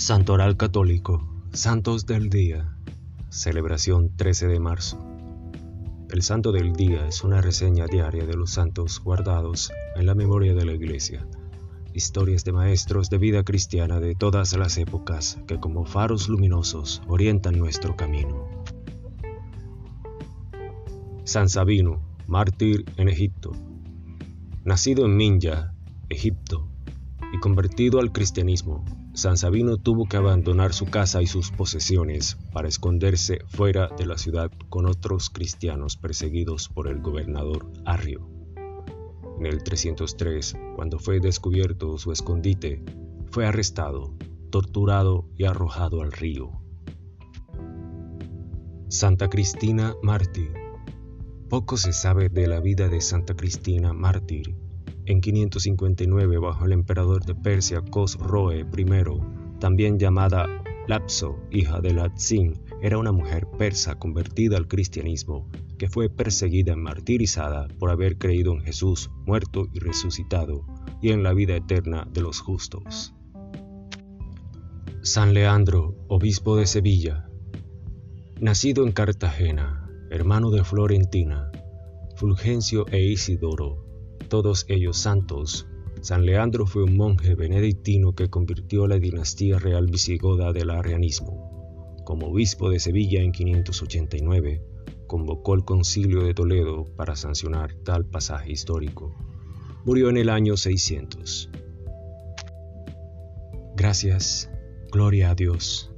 Santoral Católico, Santos del Día, celebración 13 de marzo. El Santo del Día es una reseña diaria de los santos guardados en la memoria de la Iglesia, historias de maestros de vida cristiana de todas las épocas que como faros luminosos orientan nuestro camino. San Sabino, mártir en Egipto. Nacido en Minya, Egipto, y convertido al cristianismo, San Sabino tuvo que abandonar su casa y sus posesiones para esconderse fuera de la ciudad con otros cristianos perseguidos por el gobernador Arrio. En el 303, cuando fue descubierto su escondite, fue arrestado, torturado y arrojado al río. Santa Cristina Mártir Poco se sabe de la vida de Santa Cristina Mártir en 559, bajo el emperador de Persia Khosroe I, también llamada Lapso, hija de Latzin, era una mujer persa convertida al cristianismo, que fue perseguida y martirizada por haber creído en Jesús muerto y resucitado, y en la vida eterna de los justos. San Leandro, obispo de Sevilla. Nacido en Cartagena, hermano de Florentina, Fulgencio e Isidoro, todos ellos santos. San Leandro fue un monje benedictino que convirtió la dinastía real visigoda del arrianismo. Como obispo de Sevilla en 589, convocó el concilio de Toledo para sancionar tal pasaje histórico. Murió en el año 600. Gracias, gloria a Dios.